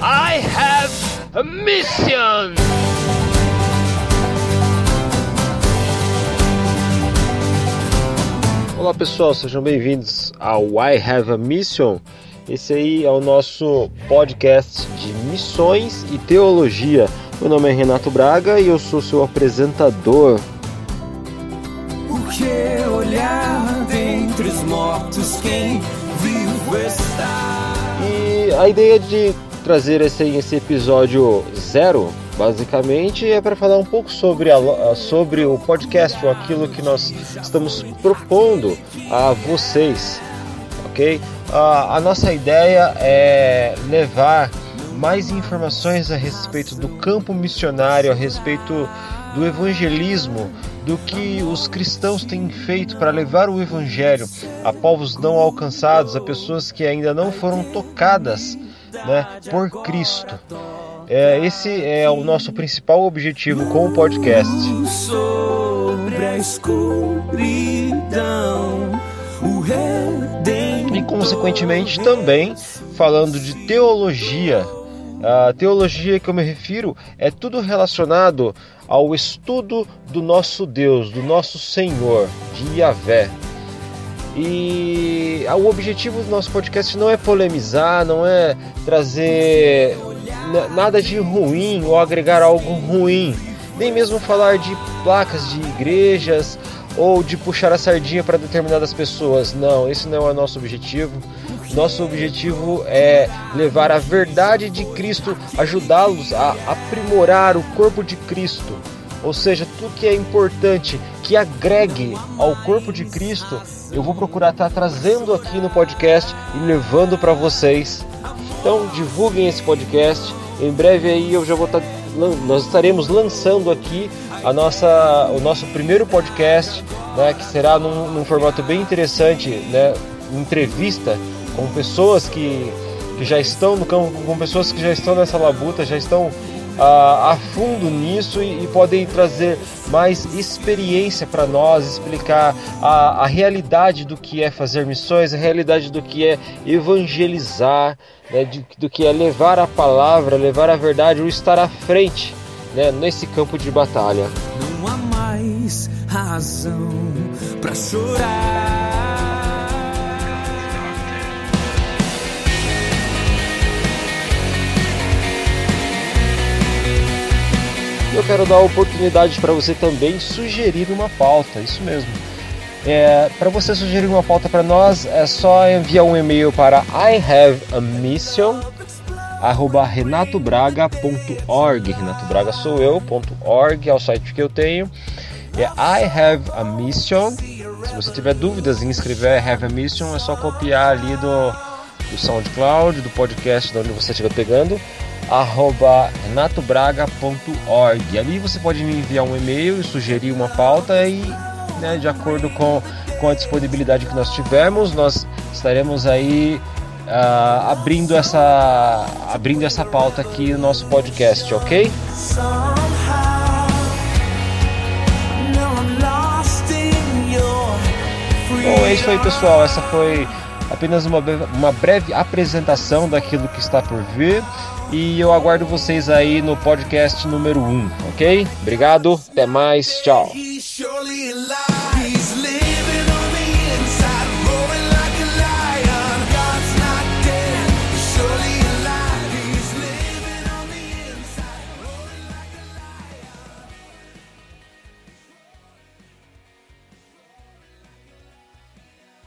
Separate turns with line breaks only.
I have a mission!
Olá pessoal, sejam bem-vindos ao I Have a Mission. Esse aí é o nosso podcast de missões e teologia. Meu nome é Renato Braga e eu sou seu apresentador.
Por que olhar dentre os mortos quem vivo está?
E a ideia de trazer esse, esse episódio zero, basicamente, é para falar um pouco sobre, a, sobre o podcast, ou aquilo que nós estamos propondo a vocês, ok? A, a nossa ideia é levar mais informações a respeito do campo missionário, a respeito do evangelismo, do que os cristãos têm feito para levar o evangelho a povos não alcançados, a pessoas que ainda não foram tocadas né, por Cristo. É, esse é o nosso principal objetivo com o podcast.
Sobre a escuridão, o
E consequentemente também falando de teologia. A teologia que eu me refiro é tudo relacionado ao estudo do nosso Deus, do nosso Senhor, de Yahvé. E o objetivo do nosso podcast não é polemizar, não é trazer nada de ruim ou agregar algo ruim, nem mesmo falar de placas de igrejas ou de puxar a sardinha para determinadas pessoas. Não, esse não é o nosso objetivo. Nosso objetivo é levar a verdade de Cristo, ajudá-los a aprimorar o corpo de Cristo. Ou seja, tudo que é importante que agregue ao corpo de Cristo, eu vou procurar estar trazendo aqui no podcast e levando para vocês. Então divulguem esse podcast. Em breve aí eu já vou estar, nós estaremos lançando aqui a nossa, o nosso primeiro podcast, né, que será num, num formato bem interessante, né, entrevista com pessoas que, que já estão no campo, com pessoas que já estão nessa labuta, já estão a, a fundo nisso e, e, podem trazer mais experiência para nós, explicar a, a realidade do que é fazer missões, a realidade do que é evangelizar, né, de, do que é levar a palavra, levar a verdade ou estar à frente né, nesse campo de batalha.
Não há mais razão para chorar.
Eu quero dar a oportunidade para você também sugerir uma pauta, isso mesmo. É, para você sugerir uma pauta para nós, é só enviar um e-mail para ihaveamission@renatobraga.org. Renato Braga sou eu.org é o site que eu tenho. É I have a mission. Se você tiver dúvidas em escrever I have a mission, é só copiar ali do, do SoundCloud, do podcast de onde você estiver pegando arroba renatobraga.org. Ali você pode me enviar um e-mail e sugerir uma pauta e, né, de acordo com, com a disponibilidade que nós tivermos, nós estaremos aí uh, abrindo, essa, abrindo essa pauta aqui no nosso podcast, ok? Bom, é isso aí, pessoal. Essa foi apenas uma, uma breve apresentação daquilo que está por vir. E eu aguardo vocês aí no podcast número 1, ok? Obrigado, até mais, tchau.